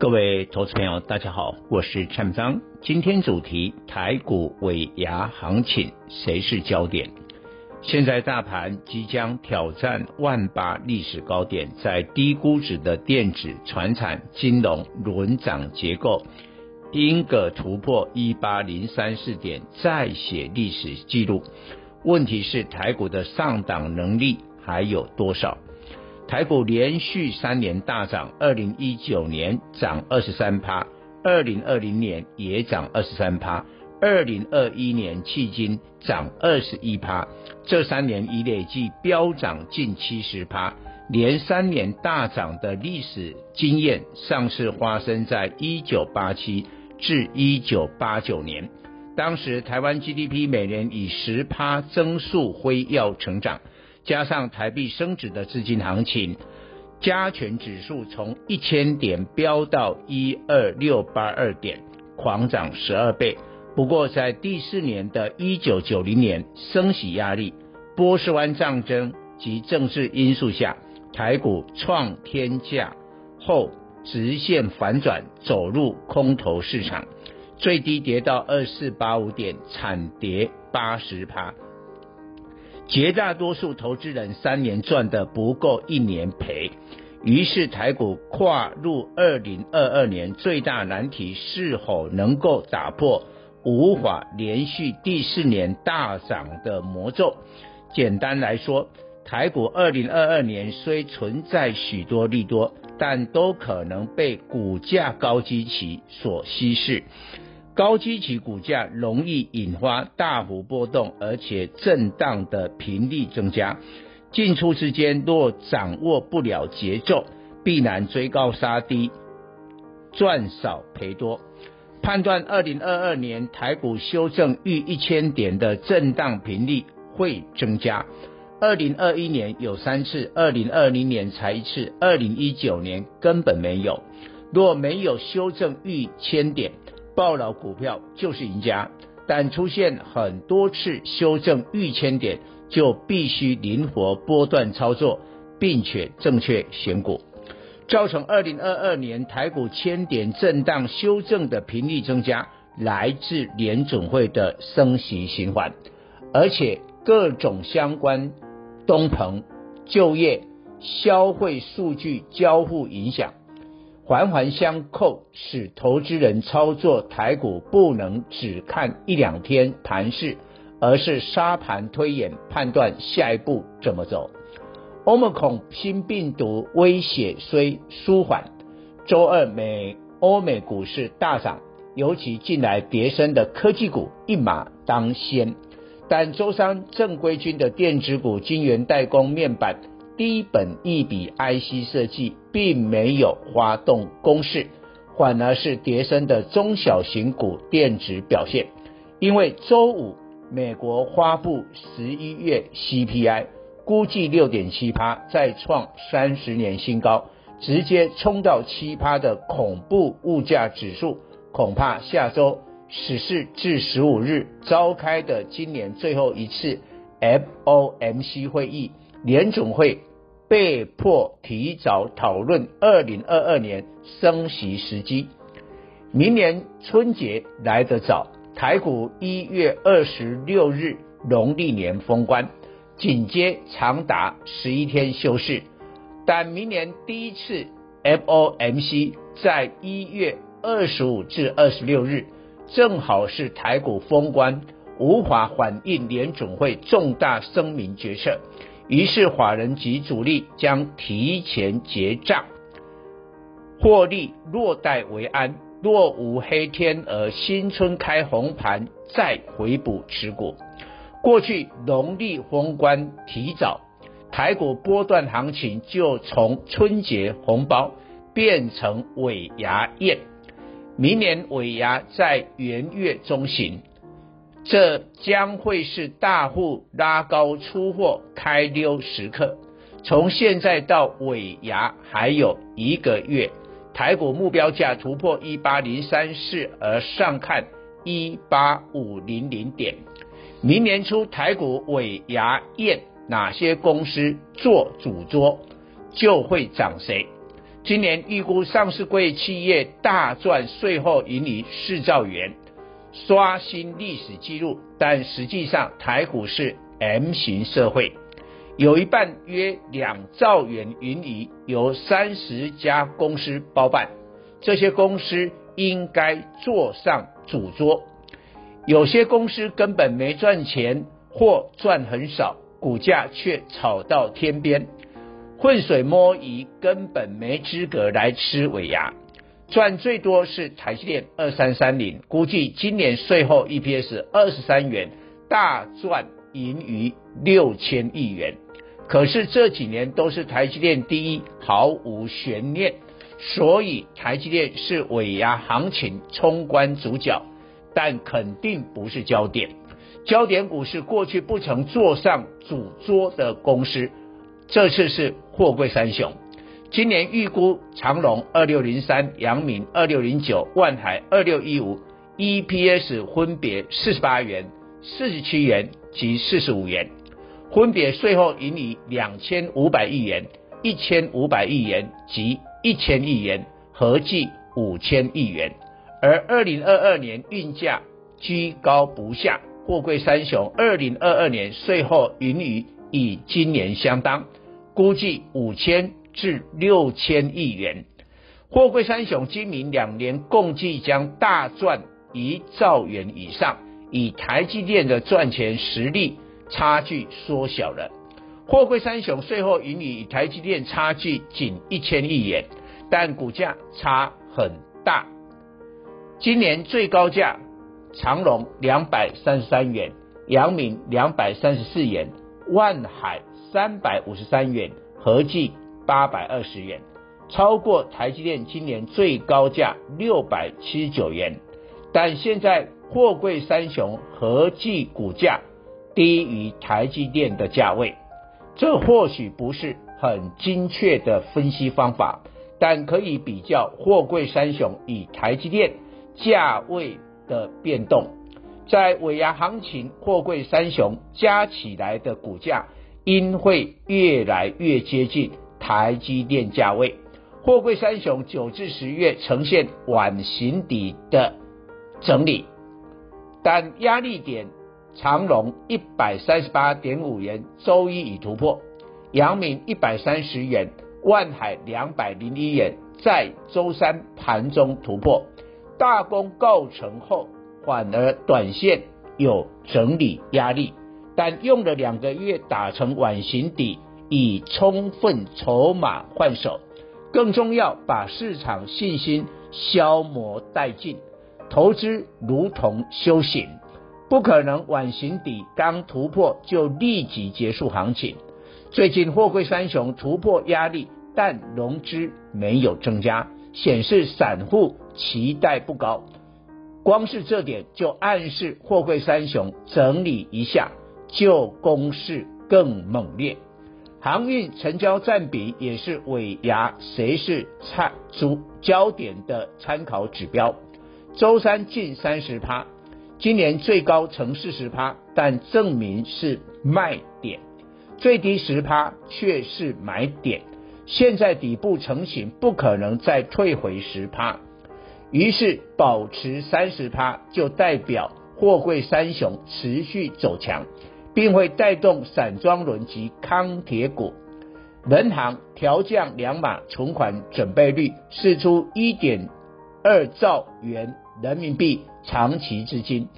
各位投资朋友，大家好，我是陈章。今天主题：台股尾牙行情，谁是焦点？现在大盘即将挑战万八历史高点，在低估值的电子、传产、金融轮涨结构，因个突破一八零三四点，再写历史记录。问题是台股的上档能力。还有多少？台股连续三年大涨，二零一九年涨二十三趴，二零二零年也涨二十三趴，二零二一年迄今涨二十一趴，这三年已累计飙涨近七十趴，连三年大涨的历史经验，上次发生在一九八七至一九八九年，当时台湾 GDP 每年以十趴增速辉耀成长。加上台币升值的资金行情，加权指数从一千点飙到一二六八二点，狂涨十二倍。不过在第四年的一九九零年，升息压力、波斯湾战争及政治因素下，台股创天价后直线反转，走入空头市场，最低跌到二四八五点，惨跌八十趴。绝大多数投资人三年赚的不够一年赔，于是台股跨入二零二二年最大难题是否能够打破无法连续第四年大涨的魔咒？简单来说，台股二零二二年虽存在许多利多，但都可能被股价高基期所稀释。高基期股价容易引发大幅波动，而且震荡的频率增加。进出之间若掌握不了节奏，必然追高杀低，赚少赔多。判断二零二二年台股修正逾一千点的震荡频率会增加。二零二一年有三次，二零二零年才一次，二零一九年根本没有。若没有修正逾千点，暴牢股票就是赢家，但出现很多次修正逾千点，就必须灵活波段操作，并且正确选股。造成二零二二年台股千点震荡修正的频率增加，来自联准会的升息循环，而且各种相关东膨、就业、消费数据交互影响。环环相扣，使投资人操作台股不能只看一两天盘势，而是沙盘推演，判断下一步怎么走。Omicron 新病毒威胁虽舒缓，周二美欧美股市大涨，尤其近来跌升的科技股一马当先，但周三正规军的电子股、晶圆代工、面板。低本益比 IC 设计并没有发动攻势，反而是跌升的中小型股电子表现。因为周五美国发布十一月 CPI，估计六点七趴，再创三十年新高，直接冲到七趴的恐怖物价指数，恐怕下周十四至十五日召开的今年最后一次 FOMC 会议，联总会。被迫提早讨论二零二二年升息时机。明年春节来得早，台股一月二十六日农历年封关，紧接长达十一天休市。但明年第一次 FOMC 在一月二十五至二十六日，正好是台股封关，无法反映联准会重大声明决策。于是，法人及主力将提前结账，获利落袋为安。若无黑天鹅，新春开红盘，再回补持股。过去农历封关提早，台股波段行情就从春节红包变成尾牙宴。明年尾牙在元月中旬，这将会是大户拉高出货开溜时刻。从现在到尾牙还有一个月，台股目标价突破一八零三四而上看一八五零零点。明年初台股尾牙宴，哪些公司做主桌就会涨谁？今年预估上市柜企业大赚税后盈余四兆元，刷新历史记录。但实际上台股是 M 型社会。有一半约两兆元盈余由三十家公司包办，这些公司应该坐上主桌。有些公司根本没赚钱或赚很少，股价却炒到天边，浑水摸鱼，根本没资格来吃尾牙。赚最多是台积电二三三零，估计今年税后 EPS 二十三元，大赚盈余六千亿元。可是这几年都是台积电第一，毫无悬念，所以台积电是尾牙行情冲关主角，但肯定不是焦点。焦点股是过去不曾坐上主桌的公司，这次是货柜三雄。今年预估长隆二六零三、阳明二六零九、万海二六一五，EPS 分别四十八元、四十七元及四十五元。分别税后盈余两千五百亿元、一千五百亿元及一千亿元，合计五千亿元。而二零二二年运价居高不下，货柜三雄二零二二年税后盈余与今年相当，估计五千至六千亿元。货柜三雄今明两年共计将大赚一兆元以上，以台积电的赚钱实力。差距缩小了，货柜三雄税后盈利与台积电差距仅一千亿元，但股价差很大。今年最高价长荣两百三十三元，阳明两百三十四元，万海三百五十三元，合计八百二十元，超过台积电今年最高价六百七十九元。但现在货柜三雄合计股价。低于台积电的价位，这或许不是很精确的分析方法，但可以比较货柜三雄与台积电价位的变动。在尾牙行情，货柜三雄加起来的股价应会越来越接近台积电价位。货柜三雄九至十月呈现碗形底的整理，但压力点。长荣一百三十八点五元，周一已突破；阳明一百三十元，万海两百零一元，在周三盘中突破。大功告成后，反而短线有整理压力，但用了两个月打成碗形底，以充分筹码换手。更重要，把市场信心消磨殆尽。投资如同修行。不可能晚形底刚突破就立即结束行情。最近货柜三雄突破压力，但融资没有增加，显示散户期待不高。光是这点就暗示货柜三雄整理一下，就攻势更猛烈。航运成交占比也是尾牙谁是参主焦点的参考指标。周三近三十趴。今年最高成四十趴，但证明是卖点；最低十趴却是买点。现在底部成型，不可能再退回十趴，于是保持三十趴，就代表货柜三雄持续走强，并会带动散装轮及钢铁股。人行调降两码存款准备率，释出一点二兆元人民币。长期资金，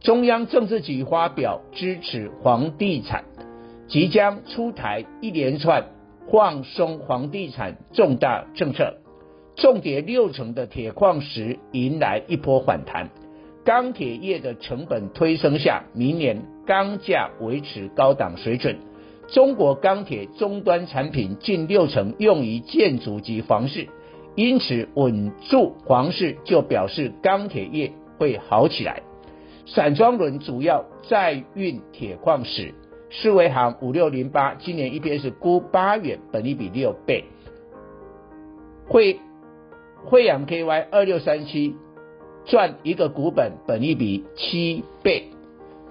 中央政治局发表支持房地产，即将出台一连串放松房地产重大政策，重跌六成的铁矿石迎来一波反弹，钢铁业的成本推升下，明年钢价维持高档水准，中国钢铁终端产品近六成用于建筑及房市。因此稳住房市就表示钢铁业会好起来。散装轮主要载运铁矿石，世维行五六零八今年 EPS 估八元，本益比六倍。惠慧洋 KY 二六三七赚一个股本，本益比七倍。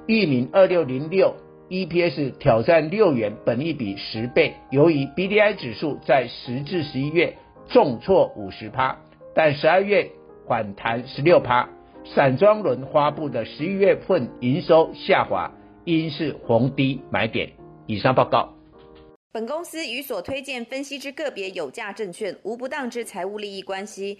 裕民二六零六 EPS 挑战六元，本益比十倍。由于 BDI 指数在十至十一月重挫五十趴，但十二月反弹十六趴。散装轮发布的十一月份营收下滑，应是逢低买点。以上报告。本公司与所推荐分析之个别有价证券无不当之财务利益关系。